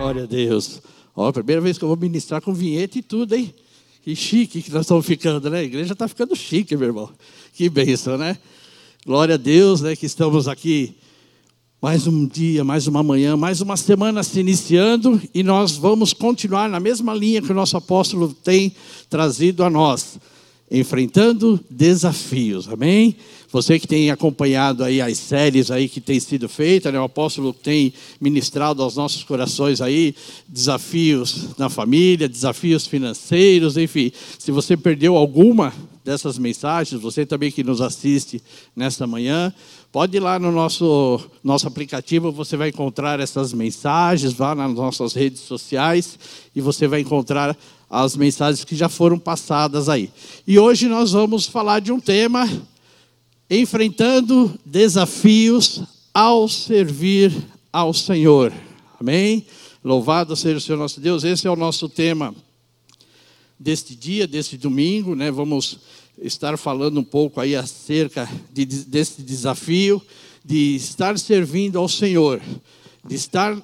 Glória a Deus. Ó, primeira vez que eu vou ministrar com vinheta e tudo, hein? Que chique que nós estamos ficando, né? A igreja está ficando chique, meu irmão. Que bênção, né? Glória a Deus, né? Que estamos aqui mais um dia, mais uma manhã, mais uma semana se iniciando e nós vamos continuar na mesma linha que o nosso apóstolo tem trazido a nós, enfrentando desafios. Amém? Você que tem acompanhado aí as séries aí que tem sido feitas, né? o apóstolo tem ministrado aos nossos corações aí desafios na família, desafios financeiros, enfim. Se você perdeu alguma dessas mensagens, você também que nos assiste nesta manhã, pode ir lá no nosso, nosso aplicativo, você vai encontrar essas mensagens, vá nas nossas redes sociais e você vai encontrar as mensagens que já foram passadas aí. E hoje nós vamos falar de um tema enfrentando desafios ao servir ao Senhor. Amém? Louvado seja o Senhor nosso Deus. Esse é o nosso tema deste dia, deste domingo, né? Vamos estar falando um pouco aí acerca de, desse desafio de estar servindo ao Senhor, de estar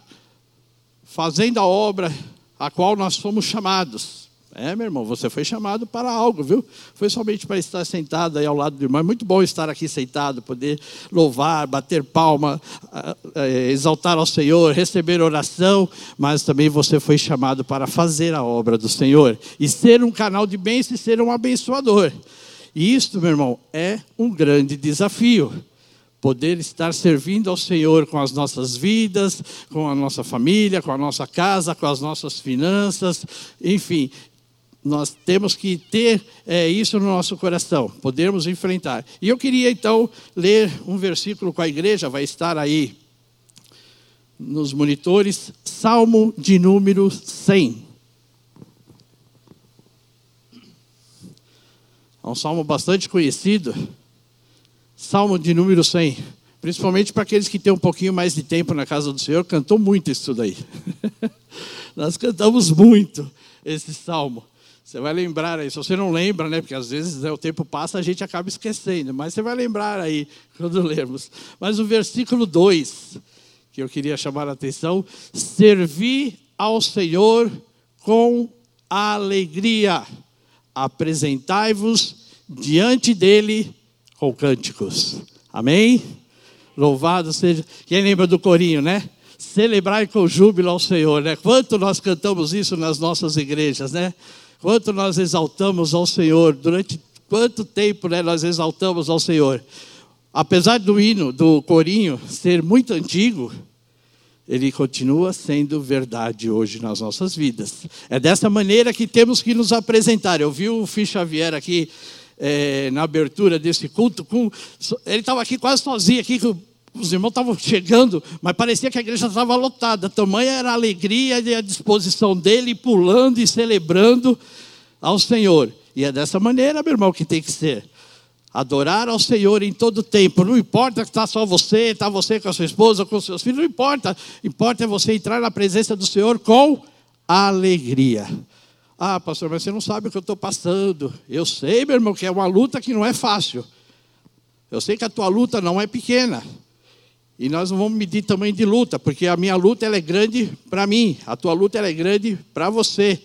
fazendo a obra a qual nós fomos chamados. É, meu irmão, você foi chamado para algo, viu? Foi somente para estar sentado aí ao lado do irmão. É muito bom estar aqui sentado, poder louvar, bater palma, exaltar ao Senhor, receber oração, mas também você foi chamado para fazer a obra do Senhor e ser um canal de bênção e ser um abençoador. E isto, meu irmão, é um grande desafio poder estar servindo ao Senhor com as nossas vidas, com a nossa família, com a nossa casa, com as nossas finanças, enfim, nós temos que ter é, isso no nosso coração, podermos enfrentar. E eu queria então ler um versículo com a igreja, vai estar aí nos monitores, Salmo de número 100. É um salmo bastante conhecido, Salmo de número 100. Principalmente para aqueles que têm um pouquinho mais de tempo na casa do Senhor, cantou muito isso daí. Nós cantamos muito esse salmo. Você vai lembrar aí, se você não lembra, né? Porque às vezes né, o tempo passa, a gente acaba esquecendo, mas você vai lembrar aí quando lermos. Mas o versículo 2, que eu queria chamar a atenção, servir ao Senhor com alegria. Apresentai-vos diante dele com cânticos. Amém? Louvado seja. Quem lembra do corinho, né? Celebrai com júbilo ao Senhor, né? Quanto nós cantamos isso nas nossas igrejas, né? Quanto nós exaltamos ao Senhor, durante quanto tempo né, nós exaltamos ao Senhor. Apesar do hino, do corinho, ser muito antigo, ele continua sendo verdade hoje nas nossas vidas. É dessa maneira que temos que nos apresentar. Eu vi o Fih Xavier aqui é, na abertura desse culto, com, ele estava aqui quase sozinho, aqui com os irmãos estavam chegando, mas parecia que a igreja estava lotada. Tamanha era a alegria e a disposição dele, pulando e celebrando ao Senhor. E é dessa maneira, meu irmão, que tem que ser. Adorar ao Senhor em todo tempo. Não importa que está só você, está você com a sua esposa, com os seus filhos, não importa. Importa é você entrar na presença do Senhor com alegria. Ah, pastor, mas você não sabe o que eu estou passando. Eu sei, meu irmão, que é uma luta que não é fácil. Eu sei que a tua luta não é pequena. E nós não vamos medir tamanho de luta, porque a minha luta ela é grande para mim, a tua luta ela é grande para você.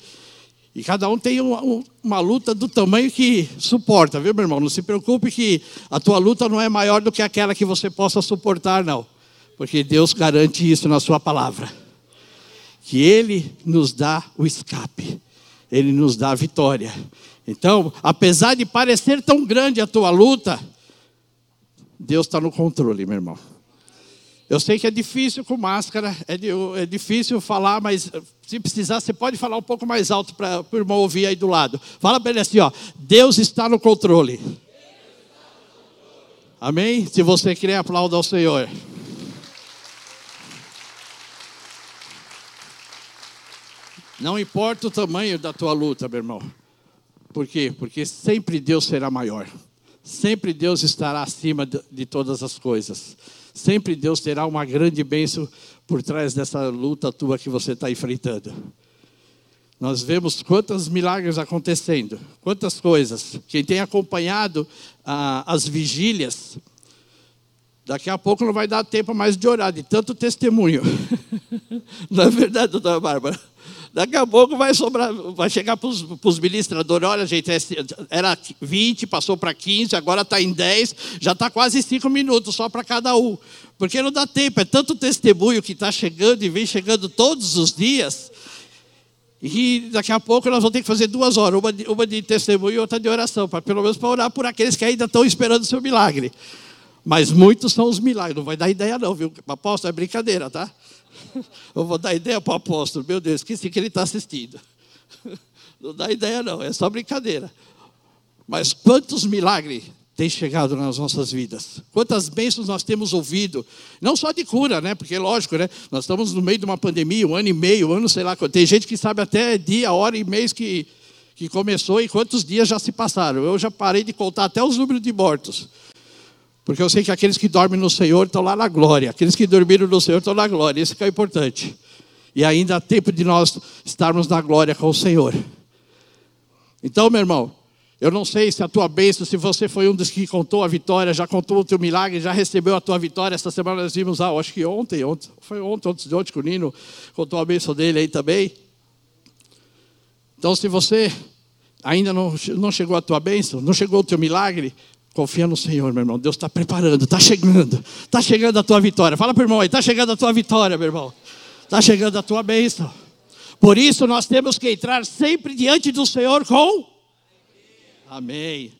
E cada um tem uma, uma, luta do tamanho que suporta, viu, meu irmão? Não se preocupe que a tua luta não é maior do que aquela que você possa suportar, não. Porque Deus garante isso na Sua palavra. Que Ele nos dá o escape, Ele nos dá a vitória. Então, apesar de parecer tão grande a tua luta, Deus está no controle, meu irmão. Eu sei que é difícil com máscara, é, é difícil falar, mas se precisar, você pode falar um pouco mais alto para o irmão ouvir aí do lado. Fala para ele assim: ó, Deus está no controle. Amém? Se você quer, aplauda ao Senhor. Não importa o tamanho da tua luta, meu irmão. Por quê? Porque sempre Deus será maior. Sempre Deus estará acima de todas as coisas. Sempre Deus terá uma grande bênção por trás dessa luta tua que você está enfrentando. Nós vemos quantos milagres acontecendo, quantas coisas. Quem tem acompanhado ah, as vigílias Daqui a pouco não vai dar tempo mais de orar, de tanto testemunho. Não é verdade, doutora Bárbara? Daqui a pouco vai sobrar, vai chegar para os ministradores, olha, gente, era 20, passou para 15, agora está em 10, já está quase 5 minutos só para cada um. Porque não dá tempo, é tanto testemunho que está chegando e vem chegando todos os dias. E daqui a pouco nós vamos ter que fazer duas horas, uma de, uma de testemunho e outra de oração, para pelo menos para orar por aqueles que ainda estão esperando o seu milagre. Mas muitos são os milagres, não vai dar ideia não, viu? Apóstolo, é brincadeira, tá? Eu vou dar ideia para o apóstolo. Meu Deus, esqueci que ele está assistindo. Não dá ideia, não, é só brincadeira. Mas quantos milagres têm chegado nas nossas vidas? Quantas bênçãos nós temos ouvido? Não só de cura, né? Porque, lógico, né? Nós estamos no meio de uma pandemia, um ano e meio, um ano, sei lá. Tem gente que sabe até dia, hora e mês que, que começou e quantos dias já se passaram. Eu já parei de contar até os números de mortos. Porque eu sei que aqueles que dormem no Senhor estão lá na glória. Aqueles que dormiram no Senhor estão na glória. Isso que é importante. E ainda há tempo de nós estarmos na glória com o Senhor. Então, meu irmão, eu não sei se a tua bênção, se você foi um dos que contou a vitória, já contou o teu milagre, já recebeu a tua vitória. Esta semana nós vimos, ah, acho que ontem, ontem foi ontem, ontem de ontem que o Nino contou a bênção dele aí também. Então, se você ainda não, não chegou a tua bênção, não chegou o teu milagre, Confia no Senhor, meu irmão. Deus está preparando, está chegando. Está chegando a tua vitória. Fala para o irmão aí, está chegando a tua vitória, meu irmão. Está chegando a tua bênção. Por isso nós temos que entrar sempre diante do Senhor com. Amém.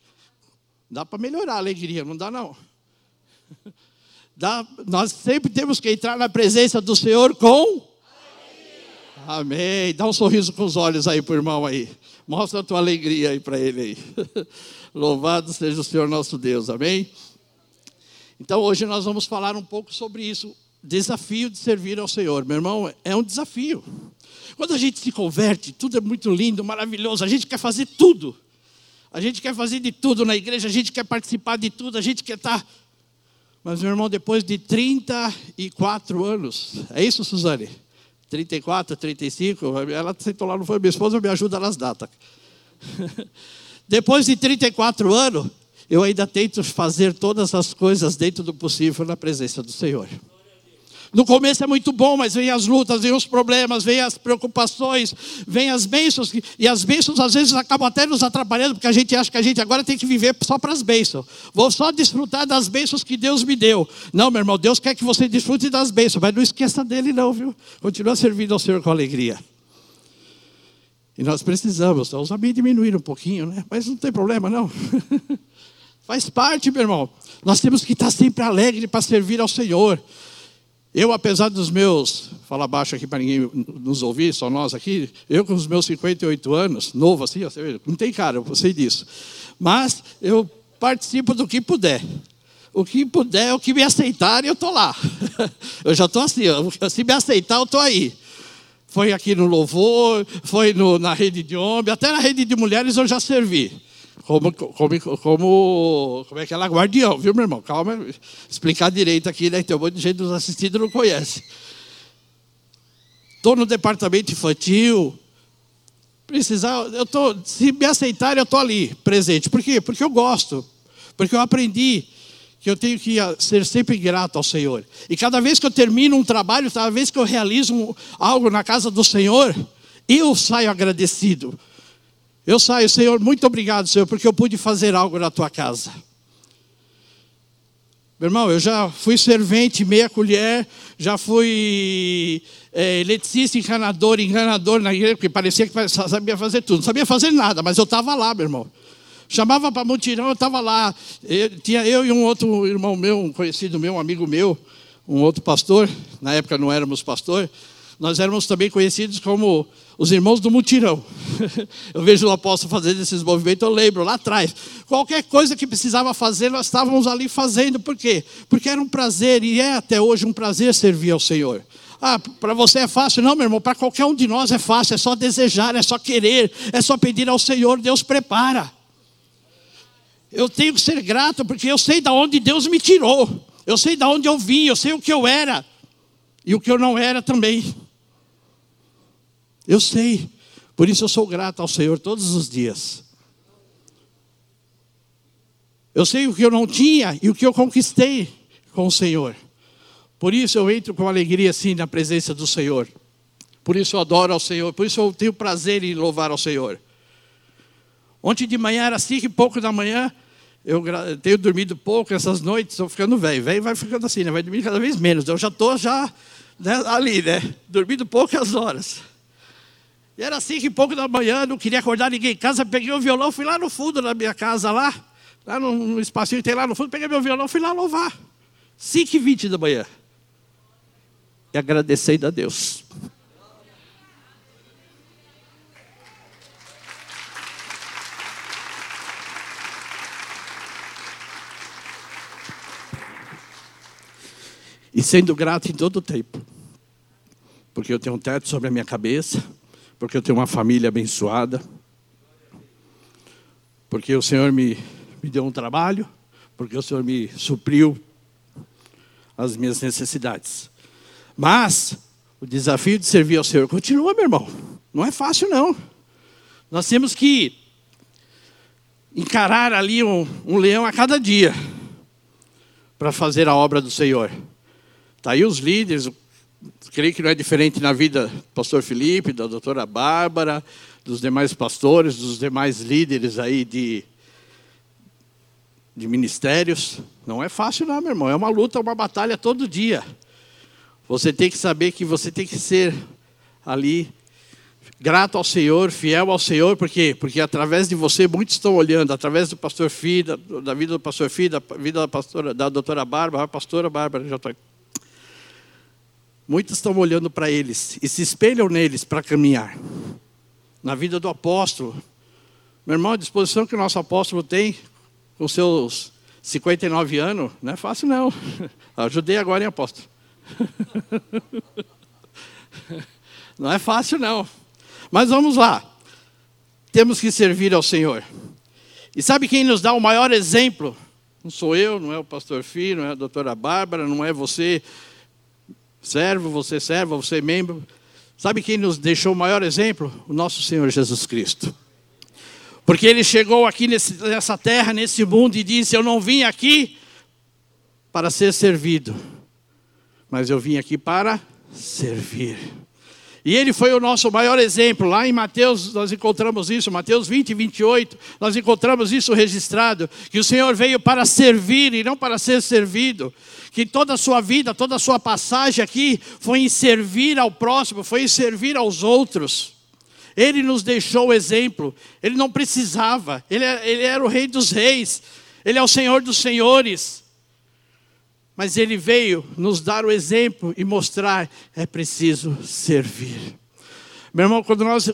Dá para melhorar a alegria, não dá não. Dá, nós sempre temos que entrar na presença do Senhor com. Amém. Dá um sorriso com os olhos aí para o irmão aí. Mostra a tua alegria aí para ele aí. Louvado seja o Senhor nosso Deus, amém? Então hoje nós vamos falar um pouco sobre isso. Desafio de servir ao Senhor. Meu irmão, é um desafio. Quando a gente se converte, tudo é muito lindo, maravilhoso. A gente quer fazer tudo. A gente quer fazer de tudo na igreja, a gente quer participar de tudo, a gente quer estar. Mas, meu irmão, depois de 34 anos, é isso, Suzane? 34, 35, ela sentou lá, não foi minha esposa, me ajuda nas datas. Depois de 34 anos, eu ainda tento fazer todas as coisas dentro do possível na presença do Senhor. No começo é muito bom, mas vem as lutas, vem os problemas, vem as preocupações, vem as bênçãos, e as bênçãos às vezes acabam até nos atrapalhando, porque a gente acha que a gente agora tem que viver só para as bênçãos. Vou só desfrutar das bênçãos que Deus me deu. Não, meu irmão, Deus quer que você desfrute das bênçãos, mas não esqueça dele, não, viu? Continua servindo ao Senhor com alegria. E nós precisamos. Os amigos diminuíram um pouquinho, né? Mas não tem problema, não. Faz parte, meu irmão. Nós temos que estar sempre alegre para servir ao Senhor. Eu, apesar dos meus, fala baixo aqui para ninguém nos ouvir, só nós aqui, eu com os meus 58 anos, novo assim, não tem cara, eu sei disso. Mas eu participo do que puder. O que puder, o que me aceitar, eu estou lá. Eu já estou assim, se me aceitar, eu estou aí. Foi aqui no louvor, foi no, na rede de homens, até na rede de mulheres eu já servi. Como, como, como, como é que ela? Guardião, viu, meu irmão? Calma, explicar direito aqui, né? Tem um monte de gente nos assistindo não conhece. Estou no departamento infantil. Precisar, eu tô, se me aceitarem, eu estou ali, presente. Por quê? Porque eu gosto. Porque eu aprendi que eu tenho que ser sempre grato ao Senhor. E cada vez que eu termino um trabalho, cada vez que eu realizo algo na casa do Senhor, eu saio agradecido. Eu saio, Senhor, muito obrigado, Senhor, porque eu pude fazer algo na tua casa. Meu irmão, eu já fui servente, meia colher, já fui é, eletricista, encanador, enganador na igreja, porque parecia que sabia fazer tudo. Não sabia fazer nada, mas eu estava lá, meu irmão. Chamava para mutirão, eu estava lá. Eu, tinha eu e um outro irmão meu, um conhecido meu, um amigo meu, um outro pastor. Na época não éramos pastor. Nós éramos também conhecidos como os irmãos do mutirão. eu vejo o apóstolo fazendo esses movimentos, eu lembro lá atrás. Qualquer coisa que precisava fazer, nós estávamos ali fazendo. Por quê? Porque era um prazer, e é até hoje um prazer servir ao Senhor. Ah, para você é fácil? Não, meu irmão, para qualquer um de nós é fácil, é só desejar, é só querer, é só pedir ao Senhor, Deus prepara. Eu tenho que ser grato porque eu sei de onde Deus me tirou. Eu sei de onde eu vim, eu sei o que eu era e o que eu não era também. Eu sei. Por isso eu sou grato ao Senhor todos os dias. Eu sei o que eu não tinha e o que eu conquistei com o Senhor. Por isso eu entro com alegria assim na presença do Senhor. Por isso eu adoro ao Senhor. Por isso eu tenho prazer em louvar ao Senhor. Ontem de manhã era cinco e pouco da manhã. Eu tenho dormido pouco essas noites, estou ficando velho. Velho vai ficando assim, né? vai dormir cada vez menos. Eu já estou já né, ali, né? Dormindo poucas horas. E era cinco e pouco da manhã, não queria acordar ninguém em casa. Peguei o violão, fui lá no fundo da minha casa, lá, lá no espacinho que tem lá no fundo. Peguei meu violão, fui lá louvar. Cinco e vinte da manhã. E agradecendo a Deus. E sendo grato em todo o tempo. Porque eu tenho um teto sobre a minha cabeça, porque eu tenho uma família abençoada, porque o Senhor me, me deu um trabalho, porque o Senhor me supriu as minhas necessidades. Mas o desafio de servir ao Senhor continua, meu irmão. Não é fácil, não. Nós temos que encarar ali um, um leão a cada dia para fazer a obra do Senhor. Está aí os líderes, creio que não é diferente na vida do pastor Felipe, da doutora Bárbara, dos demais pastores, dos demais líderes aí de, de ministérios. Não é fácil não, meu irmão. É uma luta, uma batalha todo dia. Você tem que saber que você tem que ser ali grato ao Senhor, fiel ao Senhor, por quê? Porque através de você muitos estão olhando, através do pastor Fida, da vida do pastor Fida, da vida da pastora, da doutora Bárbara, a pastora Bárbara já está Muitos estão olhando para eles e se espelham neles para caminhar. Na vida do apóstolo, meu irmão, a disposição que o nosso apóstolo tem, com seus 59 anos, não é fácil não. Ajudei agora, hein, apóstolo? Não é fácil não. Mas vamos lá. Temos que servir ao Senhor. E sabe quem nos dá o maior exemplo? Não sou eu, não é o pastor Filho, não é a doutora Bárbara, não é você, servo, você serva, você membro. Sabe quem nos deixou o maior exemplo? O nosso Senhor Jesus Cristo. Porque ele chegou aqui nessa terra, nesse mundo, e disse: Eu não vim aqui para ser servido, mas eu vim aqui para servir. E ele foi o nosso maior exemplo. Lá em Mateus nós encontramos isso, Mateus 20 e 28, nós encontramos isso registrado, que o Senhor veio para servir e não para ser servido. Que toda a sua vida, toda a sua passagem aqui foi em servir ao próximo, foi em servir aos outros. Ele nos deixou o exemplo, ele não precisava, ele, é, ele era o rei dos reis, ele é o senhor dos senhores. Mas ele veio nos dar o exemplo e mostrar é preciso servir. Meu irmão, quando nós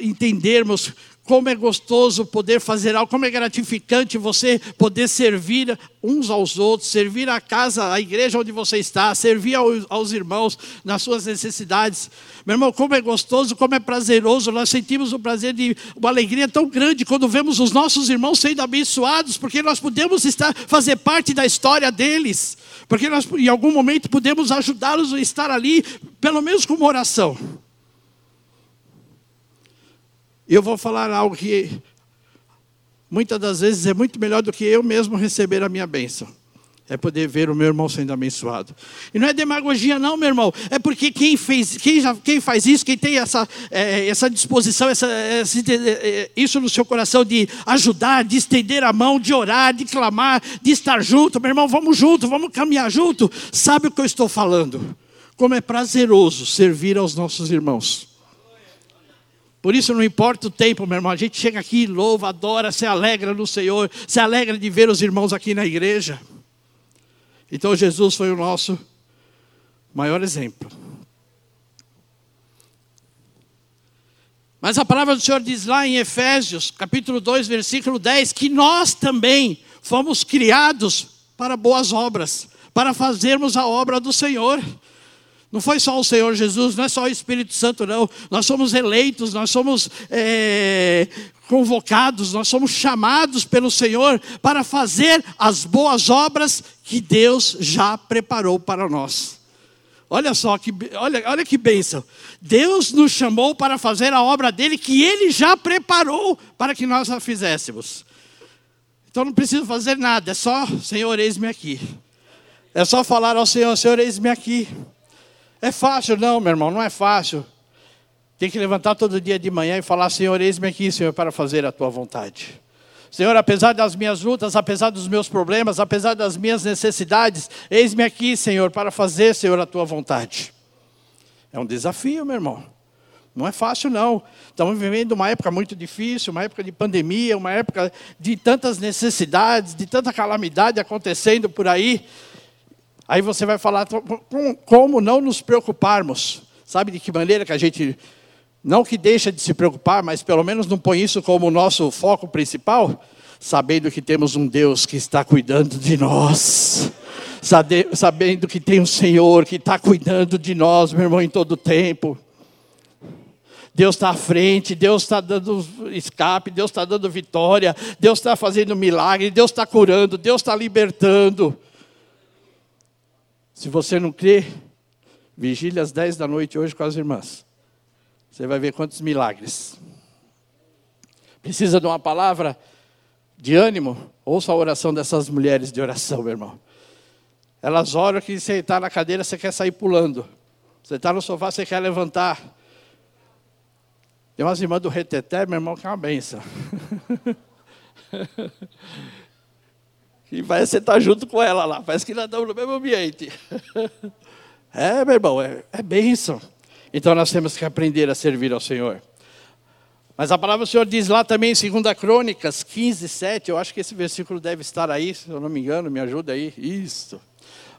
entendermos como é gostoso poder fazer algo, como é gratificante você poder servir uns aos outros, servir a casa, a igreja onde você está, servir aos, irmãos nas suas necessidades. Meu irmão, como é gostoso, como é prazeroso, nós sentimos o prazer de uma alegria tão grande quando vemos os nossos irmãos sendo abençoados, porque nós podemos estar, fazer parte da história deles, porque nós em algum momento podemos ajudá-los a estar ali, pelo menos com uma oração. Eu vou falar algo que muitas das vezes é muito melhor do que eu mesmo receber a minha bênção. É poder ver o meu irmão sendo abençoado. E não é demagogia, não, meu irmão. É porque quem, fez, quem, já, quem faz isso, quem tem essa, é, essa disposição, essa, essa, é, isso no seu coração de ajudar, de estender a mão, de orar, de clamar, de estar junto, meu irmão, vamos junto, vamos caminhar junto. Sabe o que eu estou falando? Como é prazeroso servir aos nossos irmãos. Por isso não importa o tempo, meu irmão, a gente chega aqui, louva, adora, se alegra no Senhor, se alegra de ver os irmãos aqui na igreja. Então Jesus foi o nosso maior exemplo. Mas a palavra do Senhor diz lá em Efésios, capítulo 2, versículo 10, que nós também fomos criados para boas obras, para fazermos a obra do Senhor. Não foi só o Senhor Jesus, não é só o Espírito Santo, não. Nós somos eleitos, nós somos é, convocados, nós somos chamados pelo Senhor para fazer as boas obras que Deus já preparou para nós. Olha só, que, olha, olha que bênção. Deus nos chamou para fazer a obra dele que ele já preparou para que nós a fizéssemos. Então não preciso fazer nada, é só, Senhor, eis-me aqui. É só falar ao Senhor: Senhor, eis-me aqui. É fácil? Não, meu irmão, não é fácil. Tem que levantar todo dia de manhã e falar: Senhor, eis-me aqui, Senhor, para fazer a tua vontade. Senhor, apesar das minhas lutas, apesar dos meus problemas, apesar das minhas necessidades, eis-me aqui, Senhor, para fazer, Senhor, a tua vontade. É um desafio, meu irmão. Não é fácil, não. Estamos vivendo uma época muito difícil, uma época de pandemia, uma época de tantas necessidades, de tanta calamidade acontecendo por aí. Aí você vai falar, como não nos preocuparmos? Sabe de que maneira que a gente não que deixa de se preocupar, mas pelo menos não põe isso como nosso foco principal, sabendo que temos um Deus que está cuidando de nós, sabendo que tem um Senhor que está cuidando de nós, meu irmão, em todo o tempo. Deus está à frente, Deus está dando escape, Deus está dando vitória, Deus está fazendo milagre, Deus está curando, Deus está libertando. Se você não crê, vigília às 10 da noite hoje com as irmãs. Você vai ver quantos milagres. Precisa de uma palavra de ânimo? Ouça a oração dessas mulheres de oração, meu irmão. Elas oram que você está na cadeira, você quer sair pulando. Você está no sofá, você quer levantar. Tem umas irmãs do reteté, meu irmão, que é uma benção. e você está junto com ela lá. Parece que nós estamos no mesmo ambiente. é, meu irmão, é, é bênção. Então nós temos que aprender a servir ao Senhor. Mas a palavra do Senhor diz lá também em 2 Crônicas 15, 7, eu acho que esse versículo deve estar aí, se eu não me engano, me ajuda aí. Isso.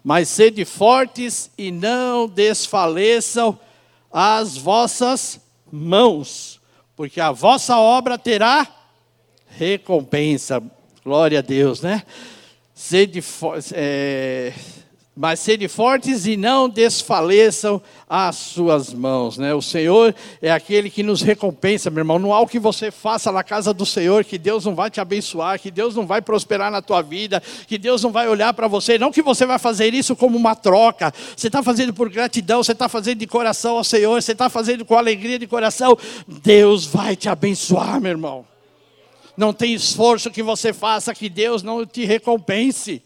Mas sede fortes e não desfaleçam as vossas mãos, porque a vossa obra terá recompensa. Glória a Deus, né? Sede, é, mas sede fortes e não desfaleçam as suas mãos. Né? O Senhor é aquele que nos recompensa, meu irmão. Não há o que você faça na casa do Senhor, que Deus não vai te abençoar, que Deus não vai prosperar na tua vida, que Deus não vai olhar para você. Não que você vai fazer isso como uma troca. Você está fazendo por gratidão, você está fazendo de coração ao Senhor, você está fazendo com alegria de coração. Deus vai te abençoar, meu irmão. Não tem esforço que você faça que Deus não te recompense.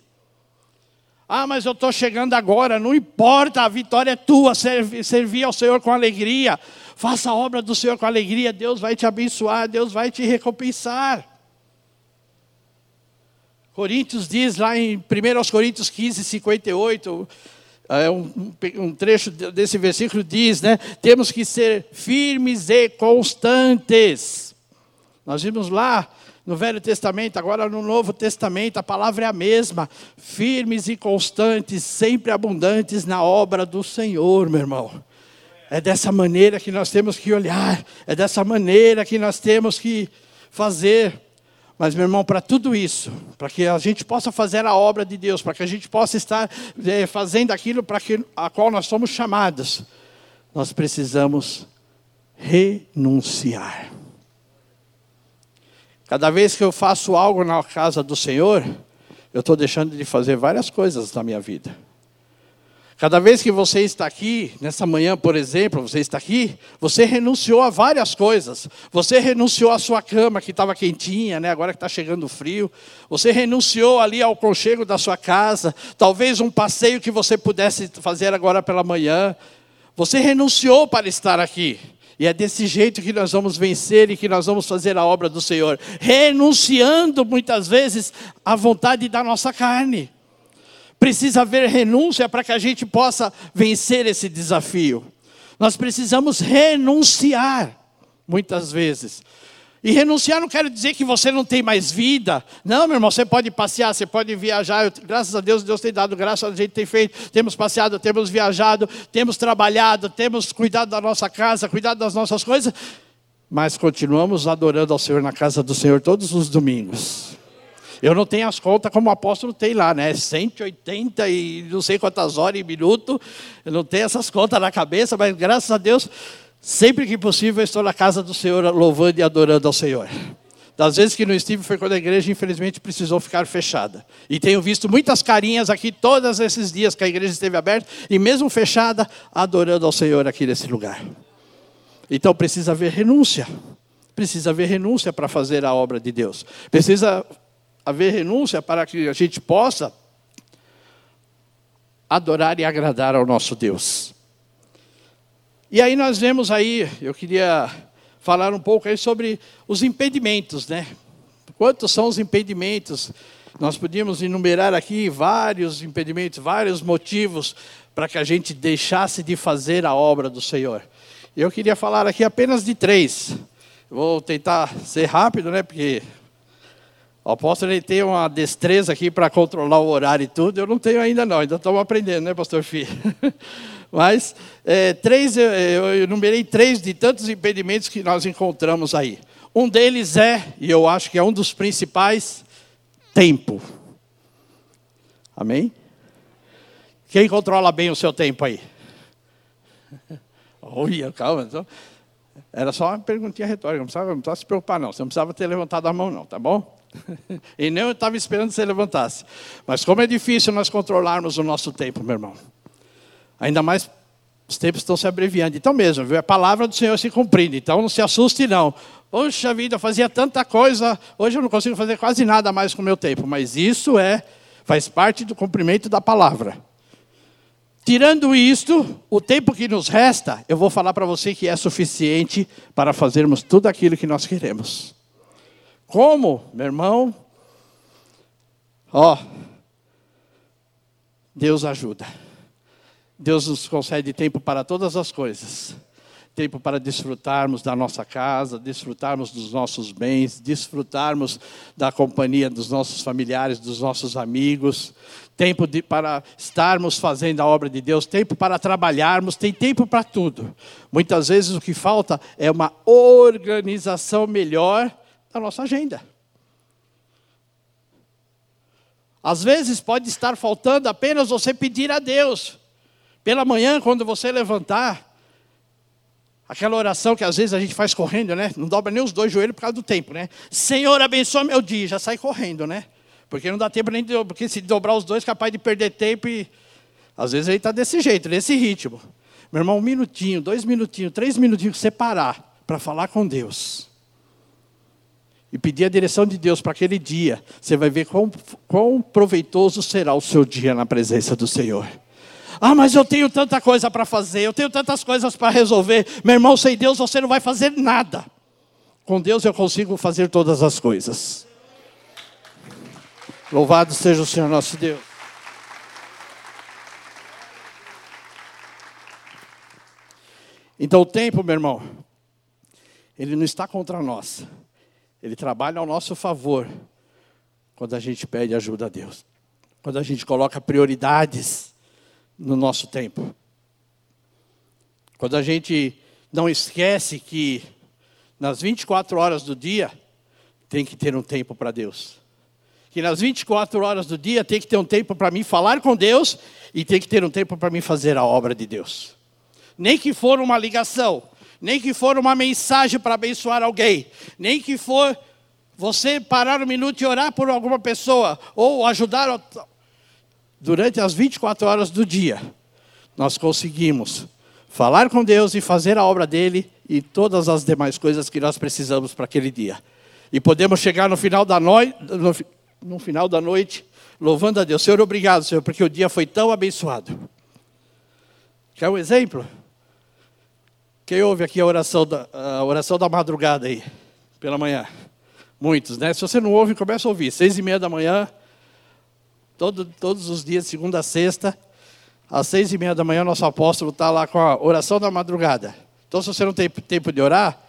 Ah, mas eu estou chegando agora, não importa, a vitória é tua, servir, servir ao Senhor com alegria. Faça a obra do Senhor com alegria, Deus vai te abençoar, Deus vai te recompensar. Coríntios diz lá em 1 Coríntios 15, 58, é um, um trecho desse versículo diz, né? Temos que ser firmes e constantes. Nós vimos lá no Velho Testamento, agora no Novo Testamento, a palavra é a mesma. Firmes e constantes, sempre abundantes na obra do Senhor, meu irmão. É dessa maneira que nós temos que olhar, é dessa maneira que nós temos que fazer. Mas, meu irmão, para tudo isso, para que a gente possa fazer a obra de Deus, para que a gente possa estar é, fazendo aquilo para que, a qual nós somos chamados, nós precisamos renunciar. Cada vez que eu faço algo na casa do Senhor, eu estou deixando de fazer várias coisas na minha vida. Cada vez que você está aqui, nessa manhã, por exemplo, você está aqui, você renunciou a várias coisas. Você renunciou à sua cama que estava quentinha, né? agora que está chegando frio. Você renunciou ali ao conchego da sua casa. Talvez um passeio que você pudesse fazer agora pela manhã. Você renunciou para estar aqui. E é desse jeito que nós vamos vencer e que nós vamos fazer a obra do Senhor, renunciando muitas vezes à vontade da nossa carne. Precisa haver renúncia para que a gente possa vencer esse desafio. Nós precisamos renunciar, muitas vezes. E renunciar não quer dizer que você não tem mais vida. Não, meu irmão, você pode passear, você pode viajar. Eu, graças a Deus, Deus tem dado graça, a gente tem feito. Temos passeado, temos viajado, temos trabalhado, temos cuidado da nossa casa, cuidado das nossas coisas. Mas continuamos adorando ao Senhor na casa do Senhor todos os domingos. Eu não tenho as contas como o apóstolo tem lá, né? 180 e não sei quantas horas e minuto. Eu não tenho essas contas na cabeça, mas graças a Deus Sempre que possível, estou na casa do Senhor louvando e adorando ao Senhor. Das vezes que não estive foi quando a igreja, infelizmente, precisou ficar fechada. E tenho visto muitas carinhas aqui todos esses dias que a igreja esteve aberta, e mesmo fechada, adorando ao Senhor aqui nesse lugar. Então precisa haver renúncia. Precisa haver renúncia para fazer a obra de Deus. Precisa haver renúncia para que a gente possa adorar e agradar ao nosso Deus. E aí nós vemos aí, eu queria falar um pouco aí sobre os impedimentos, né? Quantos são os impedimentos? Nós podíamos enumerar aqui vários impedimentos, vários motivos para que a gente deixasse de fazer a obra do Senhor. Eu queria falar aqui apenas de três. Vou tentar ser rápido, né? Porque o apóstolo ele tem uma destreza aqui para controlar o horário e tudo. Eu não tenho ainda não, ainda estamos aprendendo, né, pastor Fih? Mas é, três, eu, eu enumerei três de tantos impedimentos que nós encontramos aí. Um deles é, e eu acho que é um dos principais, tempo. Amém? Quem controla bem o seu tempo aí? Olha, calma. Então, era só uma perguntinha retórica, não precisava, não precisava se preocupar, não. Você não precisava ter levantado a mão, não, tá bom? E nem eu estava esperando que você levantasse. Mas como é difícil nós controlarmos o nosso tempo, meu irmão. Ainda mais os tempos estão se abreviando. Então mesmo, viu? É a palavra do Senhor se cumprindo. Então não se assuste, não. Poxa vida, eu fazia tanta coisa, hoje eu não consigo fazer quase nada mais com o meu tempo. Mas isso é, faz parte do cumprimento da palavra. Tirando isto, o tempo que nos resta, eu vou falar para você que é suficiente para fazermos tudo aquilo que nós queremos. Como, meu irmão? Ó, Deus ajuda. Deus nos concede tempo para todas as coisas. Tempo para desfrutarmos da nossa casa, desfrutarmos dos nossos bens, desfrutarmos da companhia dos nossos familiares, dos nossos amigos, tempo de, para estarmos fazendo a obra de Deus, tempo para trabalharmos, tem tempo para tudo. Muitas vezes o que falta é uma organização melhor da nossa agenda. Às vezes pode estar faltando apenas você pedir a Deus. Pela manhã, quando você levantar, Aquela oração que às vezes a gente faz correndo, né? Não dobra nem os dois joelhos por causa do tempo, né? Senhor, abençoa meu dia, já sai correndo, né? Porque não dá tempo nem de, porque se dobrar os dois, capaz de perder tempo e às vezes ele está desse jeito, nesse ritmo. Meu irmão, um minutinho, dois minutinhos, três minutinhos, separar para falar com Deus. E pedir a direção de Deus para aquele dia. Você vai ver quão, quão proveitoso será o seu dia na presença do Senhor. Ah, mas eu tenho tanta coisa para fazer, eu tenho tantas coisas para resolver. Meu irmão, sem Deus você não vai fazer nada. Com Deus eu consigo fazer todas as coisas. Louvado seja o Senhor nosso Deus. Então o tempo, meu irmão, ele não está contra nós. Ele trabalha ao nosso favor quando a gente pede ajuda a Deus. Quando a gente coloca prioridades no nosso tempo. Quando a gente não esquece que nas 24 horas do dia tem que ter um tempo para Deus. Que nas 24 horas do dia tem que ter um tempo para mim falar com Deus e tem que ter um tempo para mim fazer a obra de Deus. Nem que for uma ligação, nem que for uma mensagem para abençoar alguém, nem que for você parar um minuto e orar por alguma pessoa ou ajudar durante as 24 horas do dia, nós conseguimos falar com Deus e fazer a obra dele e todas as demais coisas que nós precisamos para aquele dia. E podemos chegar no final da noite, no, no final da noite, louvando a Deus. Senhor, obrigado, Senhor, porque o dia foi tão abençoado. Quer um exemplo? Quem ouve aqui a oração da, a oração da madrugada aí, pela manhã? Muitos, né? Se você não ouve, começa a ouvir. Seis e meia da manhã, Todo, todos os dias, segunda a sexta, às seis e meia da manhã, nosso apóstolo está lá com a oração da madrugada. Então, se você não tem tempo de orar,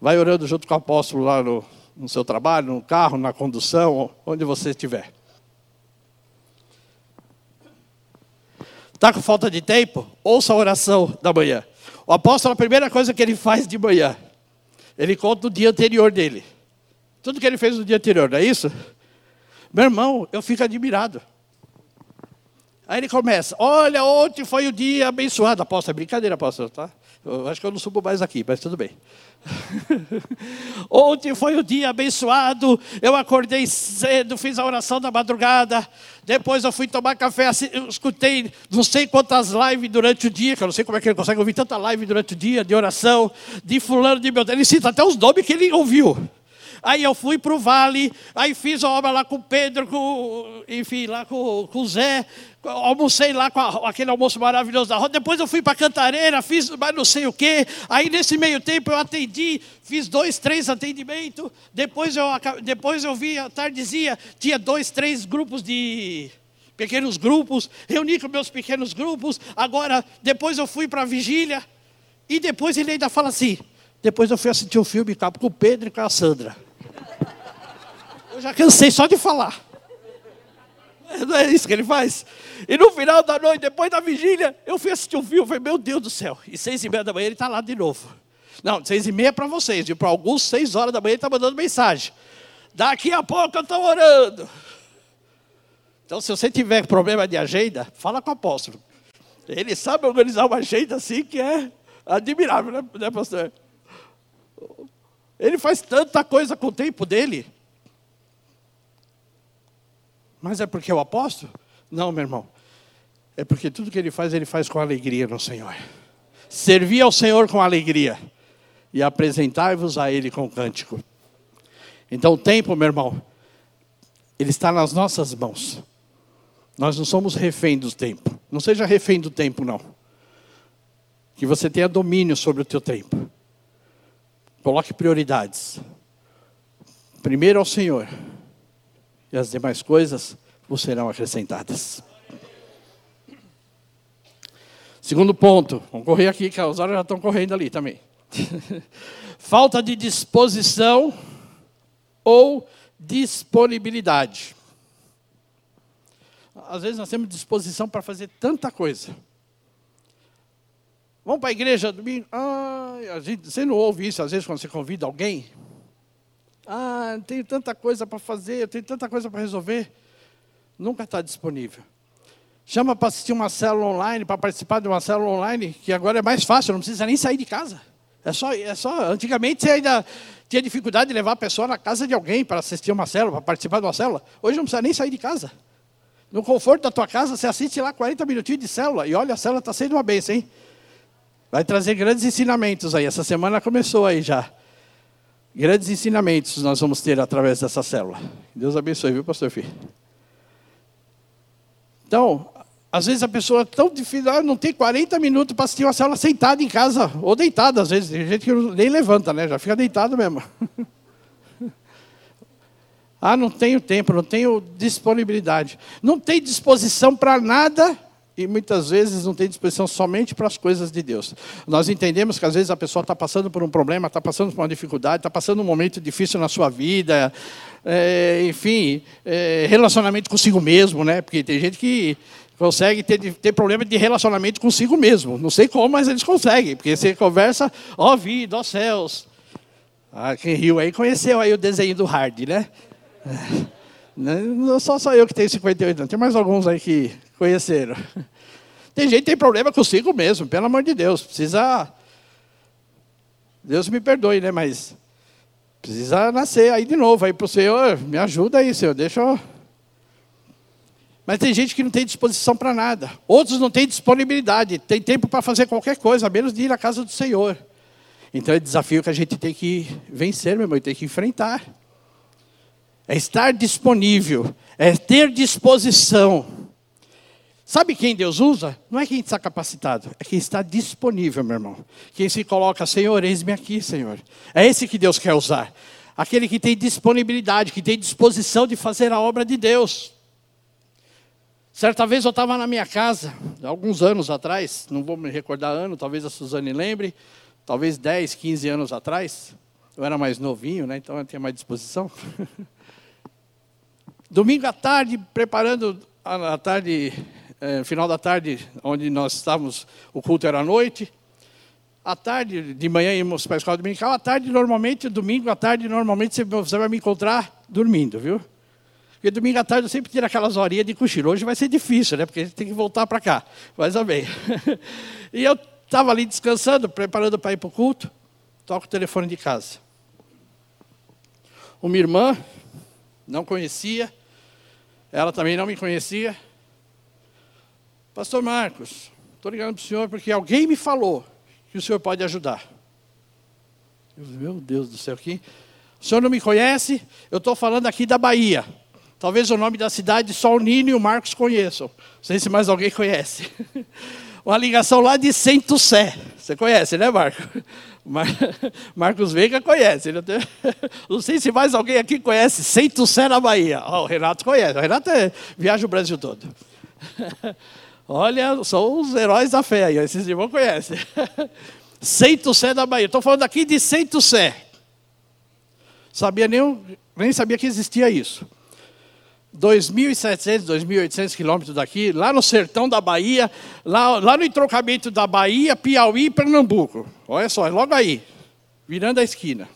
vai orando junto com o apóstolo lá no, no seu trabalho, no carro, na condução, onde você estiver. Está com falta de tempo? Ouça a oração da manhã. O apóstolo, a primeira coisa que ele faz de manhã, ele conta o dia anterior dele. Tudo que ele fez no dia anterior, não é isso? Meu irmão, eu fico admirado. Aí ele começa, olha, ontem foi o dia abençoado. Apóstolo, é brincadeira, apóstolo, tá? Eu acho que eu não subo mais aqui, mas tudo bem. ontem foi o dia abençoado. Eu acordei cedo, fiz a oração da madrugada. Depois eu fui tomar café. Escutei não sei quantas lives durante o dia, que eu não sei como é que ele consegue ouvir tanta live durante o dia, de oração, de fulano, de meu Deus. Ele cita até os nomes que ele ouviu. Aí eu fui para o vale, aí fiz a obra lá com o Pedro, com, enfim, lá com, com o Zé, almocei lá com a, aquele almoço maravilhoso da roda. Depois eu fui para Cantareira, fiz mais não sei o quê. Aí nesse meio tempo eu atendi, fiz dois, três atendimentos. Depois eu, depois eu vi a tardezinha, tinha dois, três grupos de pequenos grupos, reuni com meus pequenos grupos. Agora, depois eu fui para a vigília. E depois ele ainda fala assim: depois eu fui assistir um filme com o Pedro e com a Sandra. Eu já cansei só de falar. Não é isso que ele faz? E no final da noite, depois da vigília, eu fui assistir um filme. Falei, meu Deus do céu. E seis e meia da manhã ele está lá de novo. Não, seis e meia é para vocês. E para alguns, seis horas da manhã ele está mandando mensagem. Daqui a pouco eu estou orando. Então, se você tiver problema de agenda, fala com o apóstolo. Ele sabe organizar uma agenda assim que é admirável, né, né pastor? Ele faz tanta coisa com o tempo dele. Mas é porque é o apóstolo? Não, meu irmão. É porque tudo que ele faz, ele faz com alegria no Senhor. Servir ao Senhor com alegria e apresentar-vos a Ele com cântico. Então, o tempo, meu irmão, ele está nas nossas mãos. Nós não somos refém do tempo. Não seja refém do tempo, não. Que você tenha domínio sobre o teu tempo. Coloque prioridades. Primeiro ao Senhor. E as demais coisas vos serão acrescentadas. Segundo ponto, vamos correr aqui, que as horas já estão correndo ali também. Falta de disposição ou disponibilidade. Às vezes nós temos disposição para fazer tanta coisa. Vamos para a igreja domingo? Ah, a gente, você não ouve isso às vezes quando você convida alguém? Ah, tenho tanta coisa para fazer, tenho tanta coisa para resolver. Nunca está disponível. Chama para assistir uma célula online, para participar de uma célula online, que agora é mais fácil, não precisa nem sair de casa. É só, é só. Antigamente você ainda tinha dificuldade de levar a pessoa na casa de alguém para assistir uma célula, para participar de uma célula. Hoje não precisa nem sair de casa. No conforto da tua casa, você assiste lá 40 minutinhos de célula. E olha, a célula está sendo uma bênção, hein? Vai trazer grandes ensinamentos aí. Essa semana começou aí já. Grandes ensinamentos nós vamos ter através dessa célula. Deus abençoe, viu, pastor Fih? Então, às vezes a pessoa é tão difícil, ah, não tem 40 minutos para assistir uma célula sentada em casa, ou deitada, às vezes. Tem gente que nem levanta, né? Já fica deitado mesmo. ah, não tenho tempo, não tenho disponibilidade. Não tem disposição para nada e muitas vezes não tem disposição somente para as coisas de Deus. Nós entendemos que às vezes a pessoa está passando por um problema, está passando por uma dificuldade, está passando um momento difícil na sua vida, é, enfim, é, relacionamento consigo mesmo, né? Porque tem gente que consegue ter, ter problema de relacionamento consigo mesmo. Não sei como, mas eles conseguem, porque você conversa, ó oh, vida, ó oh, céus. Ah, quem riu aí conheceu aí o desenho do Hard, né? Não só só eu que tenho 58 anos, tem mais alguns aí que conheceram. Tem gente que tem problema consigo mesmo, pelo amor de Deus. Precisa. Deus me perdoe, né? Mas precisa nascer aí de novo aí para o Senhor. Me ajuda aí, Senhor. Deixa eu. Mas tem gente que não tem disposição para nada. Outros não têm disponibilidade. Tem tempo para fazer qualquer coisa, a menos de ir à casa do Senhor. Então é desafio que a gente tem que vencer, meu irmão, tem que enfrentar. É estar disponível, é ter disposição. Sabe quem Deus usa? Não é quem está capacitado, é quem está disponível, meu irmão. Quem se coloca, Senhor, eis-me aqui, Senhor. É esse que Deus quer usar. Aquele que tem disponibilidade, que tem disposição de fazer a obra de Deus. Certa vez eu estava na minha casa, alguns anos atrás, não vou me recordar ano, talvez a Suzane lembre, talvez 10, 15 anos atrás. Eu era mais novinho, né? então eu tinha mais disposição. Domingo à tarde, preparando a tarde é, final da tarde, onde nós estávamos, o culto era à noite. À tarde, de manhã íamos para a escola dominical. À tarde, normalmente, domingo à tarde, normalmente você vai me encontrar dormindo, viu? Porque domingo à tarde eu sempre tiro aquelas horinhas de cochilo. Hoje vai ser difícil, né? Porque a gente tem que voltar para cá. Mas amém. e eu estava ali descansando, preparando para ir para o culto. Toco o telefone de casa. Uma irmã, não conhecia, ela também não me conhecia. Pastor Marcos, estou ligando para o senhor porque alguém me falou que o senhor pode ajudar. Eu, meu Deus do céu, quem? O senhor não me conhece? Eu estou falando aqui da Bahia. Talvez o nome da cidade só o Nino e o Marcos conheçam. Não sei se mais alguém conhece. Uma ligação lá de Sento Sé. Você conhece, né, Marco? Mar... Marcos Veiga conhece. Não sei se mais alguém aqui conhece Sento Sé na Bahia. Oh, o Renato conhece. O Renato é... viaja o Brasil todo. Olha, são os heróis da fé aí. Esses irmãos conhecem. Sento Sé da Bahia. Estou falando aqui de Sento Sé. Sabia nem, nem sabia que existia isso. 2.700, 2.800 quilômetros daqui, lá no sertão da Bahia, lá, lá no entrocamento da Bahia, Piauí e Pernambuco. Olha só, é logo aí, virando a esquina.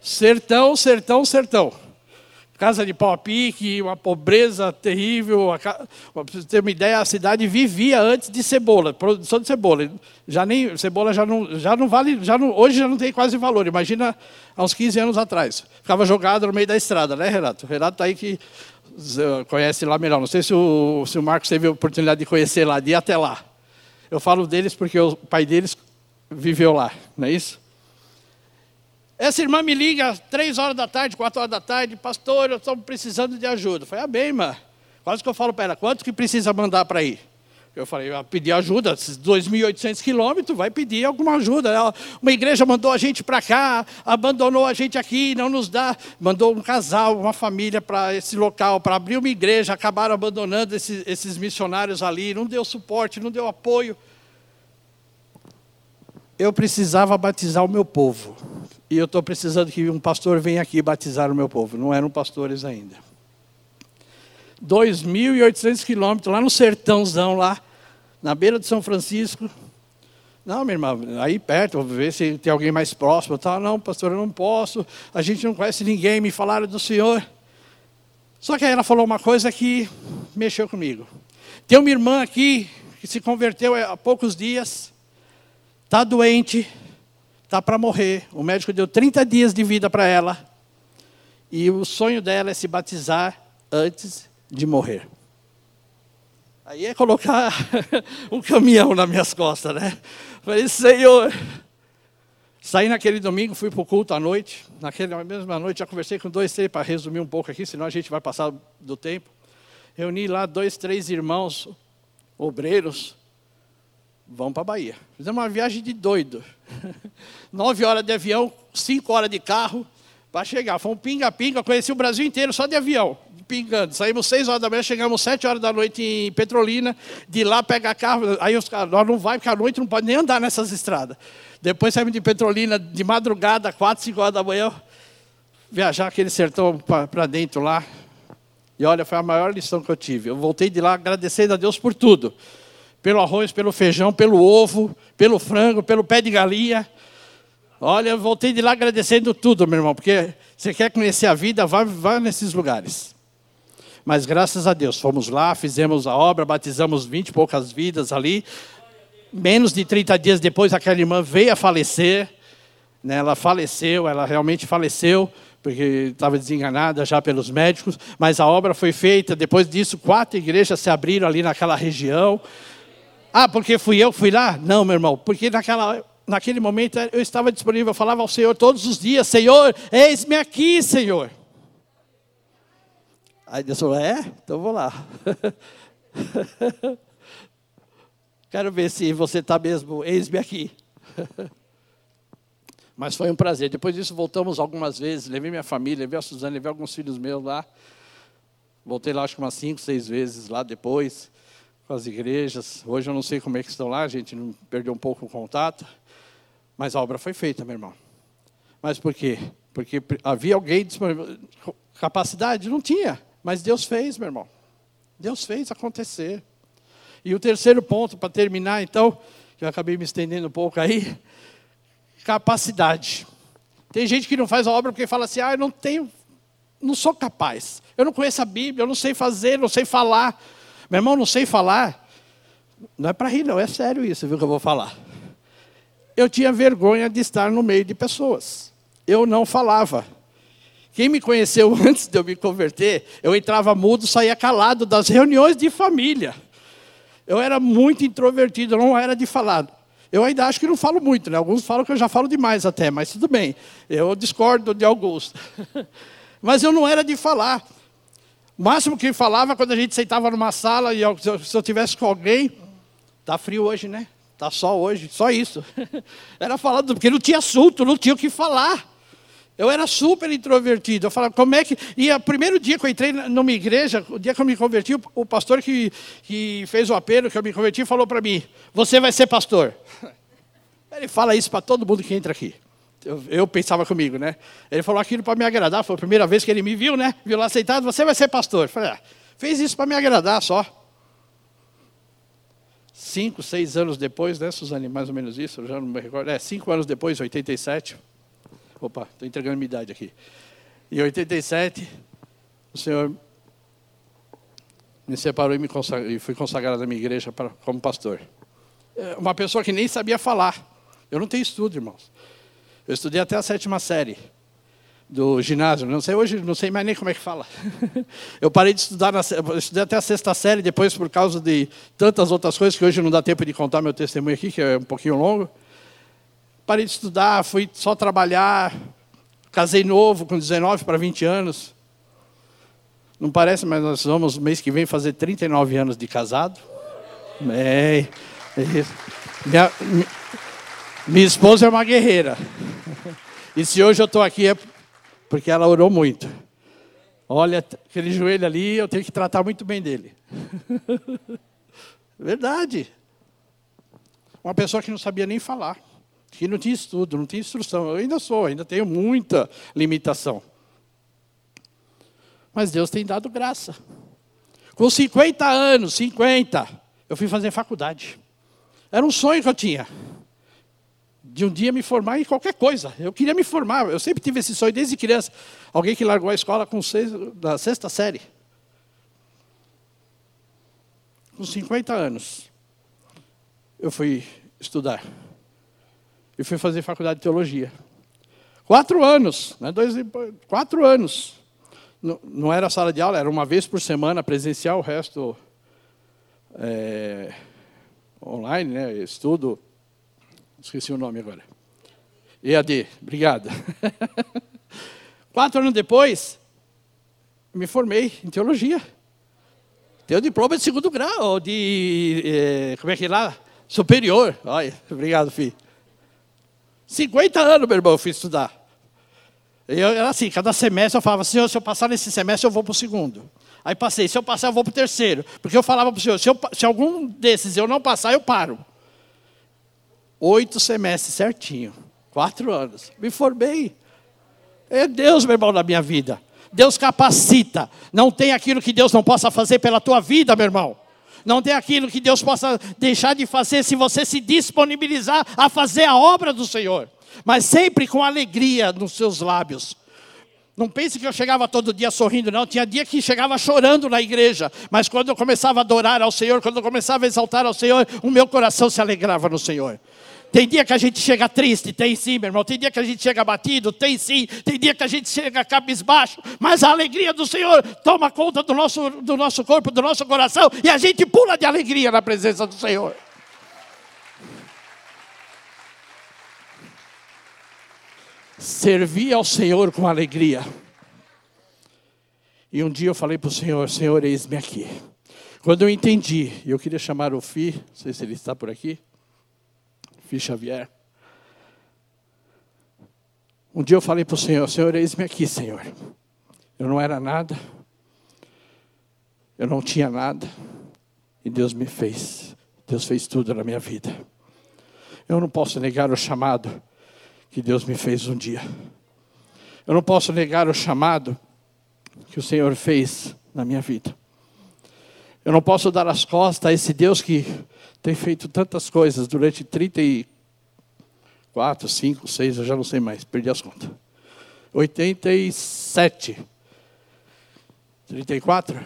Sertão, sertão, sertão casa de pau a pique, uma pobreza terrível. Para você ter uma ideia, a cidade vivia antes de cebola, produção de cebola. Já nem, cebola já não, já não vale, já não, hoje já não tem quase valor. Imagina há uns 15 anos atrás. Ficava jogado no meio da estrada, né, Renato? O Renato está aí que conhece lá melhor. Não sei se o, se o Marcos teve a oportunidade de conhecer lá, de ir até lá. Eu falo deles porque o pai deles viveu lá, não é isso? Essa irmã me liga três horas da tarde, quatro horas da tarde, pastor, eu estou precisando de ajuda. Eu falei, ah, bem, irmã. Quase que eu falo para ela, quanto que precisa mandar para ir? Eu falei, eu pedir ajuda, 2.800 quilômetros, vai pedir alguma ajuda. Ela, uma igreja mandou a gente para cá, abandonou a gente aqui, não nos dá. Mandou um casal, uma família para esse local, para abrir uma igreja, acabaram abandonando esses, esses missionários ali, não deu suporte, não deu apoio. Eu precisava batizar o meu povo. E eu estou precisando que um pastor venha aqui batizar o meu povo. Não eram pastores ainda. 2.800 quilômetros, lá no sertãozão, lá, na beira de São Francisco. Não, minha irmã, aí perto, vou ver se tem alguém mais próximo. Tá, não, pastor, eu não posso. A gente não conhece ninguém, me falaram do Senhor. Só que aí ela falou uma coisa que mexeu comigo. Tem uma irmã aqui que se converteu há poucos dias, está doente, está para morrer. O médico deu 30 dias de vida para ela. E o sonho dela é se batizar antes de morrer. Aí é colocar um caminhão nas minhas costas, né? Falei, Senhor. Saí naquele domingo, fui para o culto à noite. Naquela mesma noite, já conversei com dois, três, para resumir um pouco aqui, senão a gente vai passar do tempo. Reuni lá dois, três irmãos obreiros, vão para a Bahia. Fizemos uma viagem de doido. Nove horas de avião, cinco horas de carro para chegar. Fomos pinga-pinga, conheci o Brasil inteiro só de avião, pingando. Saímos seis horas da manhã, chegamos sete horas da noite em Petrolina. De lá pega carro, aí os caras, nós não vai, porque à noite não pode nem andar nessas estradas. Depois saímos de Petrolina de madrugada, quatro, cinco horas da manhã, viajar aquele sertão para dentro lá. E olha, foi a maior lição que eu tive. Eu voltei de lá agradecendo a Deus por tudo pelo arroz, pelo feijão, pelo ovo, pelo frango, pelo pé de galinha. Olha, eu voltei de lá agradecendo tudo, meu irmão, porque você quer conhecer a vida, vá, vá nesses lugares. Mas graças a Deus, fomos lá, fizemos a obra, batizamos vinte e poucas vidas ali. Menos de 30 dias depois, aquela irmã veio a falecer. Né? Ela faleceu, ela realmente faleceu, porque estava desenganada já pelos médicos. Mas a obra foi feita. Depois disso, quatro igrejas se abriram ali naquela região. Ah, porque fui eu que fui lá? Não, meu irmão, porque naquela, naquele momento eu estava disponível, eu falava ao Senhor todos os dias: Senhor, eis-me aqui, Senhor. Aí Deus falou: É? Então vou lá. Quero ver se você está mesmo, eis-me aqui. Mas foi um prazer. Depois disso, voltamos algumas vezes. Levei minha família, levei a Suzana, levei alguns filhos meus lá. Voltei lá, acho que umas cinco, seis vezes lá depois com as igrejas. Hoje eu não sei como é que estão lá, a gente perdeu um pouco o contato. Mas a obra foi feita, meu irmão. Mas por quê? Porque havia alguém. Capacidade? Não tinha. Mas Deus fez, meu irmão. Deus fez acontecer. E o terceiro ponto, para terminar, então, que eu acabei me estendendo um pouco aí, capacidade. Tem gente que não faz a obra porque fala assim: ah, eu não tenho, não sou capaz. Eu não conheço a Bíblia, eu não sei fazer, não sei falar. Meu irmão, não sei falar. Não é para rir, não, é sério isso, viu que eu vou falar. Eu tinha vergonha de estar no meio de pessoas. Eu não falava. Quem me conheceu antes de eu me converter, eu entrava mudo, saía calado das reuniões de família. Eu era muito introvertido, não era de falar. Eu ainda acho que não falo muito, né? Alguns falam que eu já falo demais até, mas tudo bem. Eu discordo de alguns. mas eu não era de falar. O máximo que falava quando a gente sentava numa sala e se eu tivesse com alguém, tá frio hoje, né? Tá sol hoje, só isso. Era falando porque não tinha assunto, não tinha o que falar. Eu era super introvertido. Eu falava, como é que. E o primeiro dia que eu entrei numa igreja, o dia que eu me converti, o pastor que, que fez o apelo, que eu me converti, falou para mim: Você vai ser pastor. Ele fala isso para todo mundo que entra aqui. Eu, eu, pensava comigo, né? Ele falou aquilo para me agradar. Foi a primeira vez que ele me viu, né? Viu lá aceitado, você vai ser pastor. Eu falei, ah, fez isso para me agradar só. Cinco, seis anos depois, né, Suzane? Mais ou menos isso, eu já não me recordo. É, cinco anos depois, 87. Opa, estou entregando minha idade aqui. Em 87, o Senhor me separou e, me consagrou, e fui consagrado na minha igreja para, como pastor. É, uma pessoa que nem sabia falar. Eu não tenho estudo, irmãos. Eu estudei até a sétima série do ginásio. Não sei hoje, não sei mais nem como é que fala. Eu parei de estudar, na, estudei até a sexta série, depois por causa de tantas outras coisas que hoje não dá tempo de contar meu testemunho aqui, que é um pouquinho longo parei de estudar, fui só trabalhar, casei novo, com 19 para 20 anos. Não parece, mas nós vamos mês que vem fazer 39 anos de casado. É, é minha, minha esposa é uma guerreira. E se hoje eu estou aqui é porque ela orou muito. Olha, aquele joelho ali, eu tenho que tratar muito bem dele. Verdade. Uma pessoa que não sabia nem falar que não tinha estudo, não tinha instrução. Eu ainda sou, ainda tenho muita limitação. Mas Deus tem dado graça. Com 50 anos, 50, eu fui fazer faculdade. Era um sonho que eu tinha. De um dia me formar em qualquer coisa. Eu queria me formar. Eu sempre tive esse sonho desde criança. Alguém que largou a escola com seis, da sexta série. Com 50 anos, eu fui estudar e fui fazer faculdade de teologia. Quatro anos, né, dois, quatro anos. Não, não era sala de aula, era uma vez por semana presencial, o resto é, online, né, estudo. Esqueci o nome agora. EAD, obrigado. Quatro anos depois, me formei em teologia. Tenho diploma de segundo grau, de. Eh, como é que é lá? Superior. Olha, obrigado, filho. 50 anos, meu irmão, eu fui estudar. Eu era assim, cada semestre eu falava, Senhor, se eu passar nesse semestre, eu vou para o segundo. Aí passei, se eu passar, eu vou para o terceiro. Porque eu falava para o Senhor, se, eu, se algum desses eu não passar, eu paro. Oito semestres certinho. Quatro anos. Me formei. É Deus, meu irmão, na minha vida. Deus capacita. Não tem aquilo que Deus não possa fazer pela tua vida, meu irmão. Não tem aquilo que Deus possa deixar de fazer se você se disponibilizar a fazer a obra do Senhor. Mas sempre com alegria nos seus lábios. Não pense que eu chegava todo dia sorrindo, não. Tinha dia que chegava chorando na igreja. Mas quando eu começava a adorar ao Senhor, quando eu começava a exaltar ao Senhor, o meu coração se alegrava no Senhor. Tem dia que a gente chega triste, tem sim, meu irmão. Tem dia que a gente chega batido, tem sim. Tem dia que a gente chega cabisbaixo. Mas a alegria do Senhor toma conta do nosso, do nosso corpo, do nosso coração. E a gente pula de alegria na presença do Senhor. Servir ao Senhor com alegria. E um dia eu falei para o Senhor: Senhor, eis-me aqui. Quando eu entendi, eu queria chamar o Fi, não sei se ele está por aqui. Fi Xavier. Um dia eu falei para o Senhor, Senhor, eis-me aqui, Senhor. Eu não era nada, eu não tinha nada, e Deus me fez. Deus fez tudo na minha vida. Eu não posso negar o chamado que Deus me fez um dia. Eu não posso negar o chamado que o Senhor fez na minha vida. Eu não posso dar as costas a esse Deus que tem feito tantas coisas durante 34, 5, 6, eu já não sei mais, perdi as contas. 87. 34?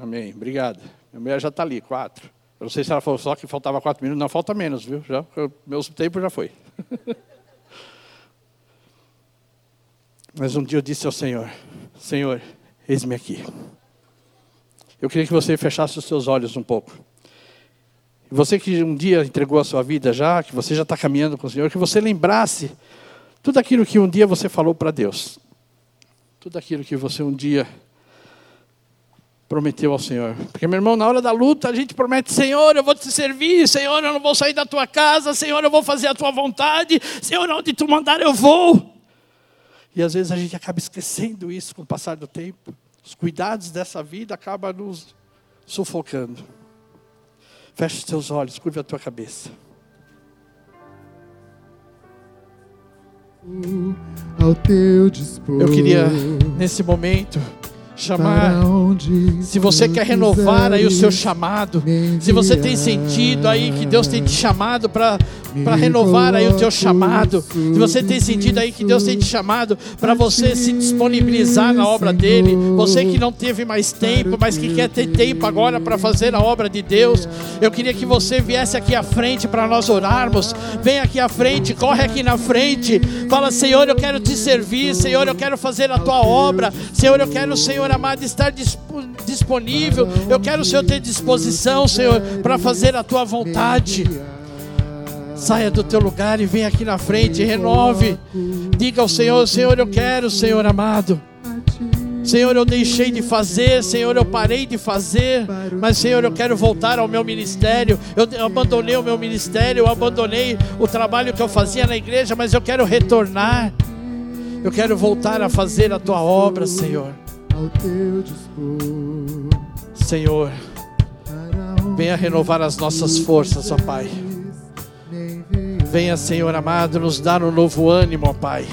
Amém, obrigado. Minha mulher já está ali, 4. Eu não sei se ela falou só que faltava 4 minutos, não, falta menos, viu? Já, meus tempos já foi. Mas um dia eu disse ao Senhor: Senhor, eis-me aqui. Eu queria que você fechasse os seus olhos um pouco. Você que um dia entregou a sua vida já, que você já está caminhando com o Senhor, que você lembrasse tudo aquilo que um dia você falou para Deus. Tudo aquilo que você um dia prometeu ao Senhor. Porque, meu irmão, na hora da luta, a gente promete: Senhor, eu vou te servir, Senhor, eu não vou sair da tua casa, Senhor, eu vou fazer a tua vontade, Senhor, onde tu mandar eu vou. E às vezes a gente acaba esquecendo isso com o passar do tempo. Os cuidados dessa vida acabam nos sufocando. Feche os teus olhos, curva a tua cabeça. Ao teu dispor. Eu queria, nesse momento, chamar. Se você quer renovar aí o seu chamado, se você tem sentido aí que Deus tem te chamado para para renovar aí o teu chamado. Se você tem sentido aí que Deus tem te chamado para você se disponibilizar na obra dele, você que não teve mais tempo, mas que quer ter tempo agora para fazer a obra de Deus, eu queria que você viesse aqui à frente para nós orarmos. Vem aqui à frente, corre aqui na frente. Fala, Senhor, eu quero te servir, Senhor, eu quero fazer a tua obra. Senhor, eu quero, Senhor amado, estar disponível. Eu quero, Senhor, ter disposição, Senhor, para fazer a tua vontade. Saia do teu lugar e vem aqui na frente, renove. Diga ao Senhor: Senhor, eu quero, Senhor amado. Senhor, eu deixei de fazer, Senhor, eu parei de fazer, mas Senhor, eu quero voltar ao meu ministério. Eu abandonei o meu ministério, eu abandonei o trabalho que eu fazia na igreja, mas eu quero retornar. Eu quero voltar a fazer a tua obra, Senhor. Senhor, venha renovar as nossas forças, ó Pai. Venha, Senhor amado, nos dar um novo ânimo, ó Pai.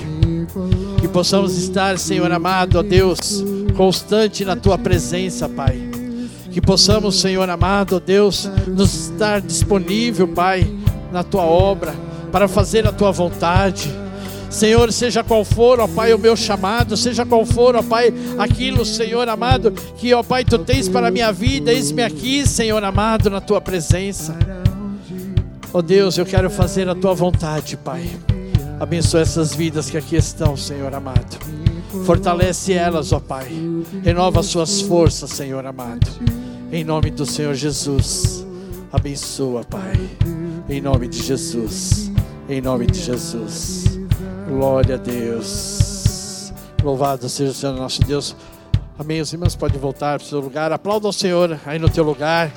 Que possamos estar, Senhor amado, ó Deus, constante na tua presença, Pai. Que possamos, Senhor amado, ó Deus, nos estar disponível, Pai, na tua obra, para fazer a tua vontade. Senhor, seja qual for, ó Pai, o meu chamado, seja qual for, ó Pai, aquilo, Senhor amado, que, ó Pai, tu tens para a minha vida, eis-me aqui, Senhor amado, na tua presença. Oh Deus, eu quero fazer a tua vontade, Pai. Abençoa essas vidas que aqui estão, Senhor amado. Fortalece elas, ó Pai. Renova suas forças, Senhor amado. Em nome do Senhor Jesus. Abençoa, Pai. Em nome de Jesus. Em nome de Jesus. Glória a Deus. Louvado seja o Senhor nosso Deus. Amém. Os irmãos podem voltar para o seu lugar. Aplauda o Senhor aí no teu lugar.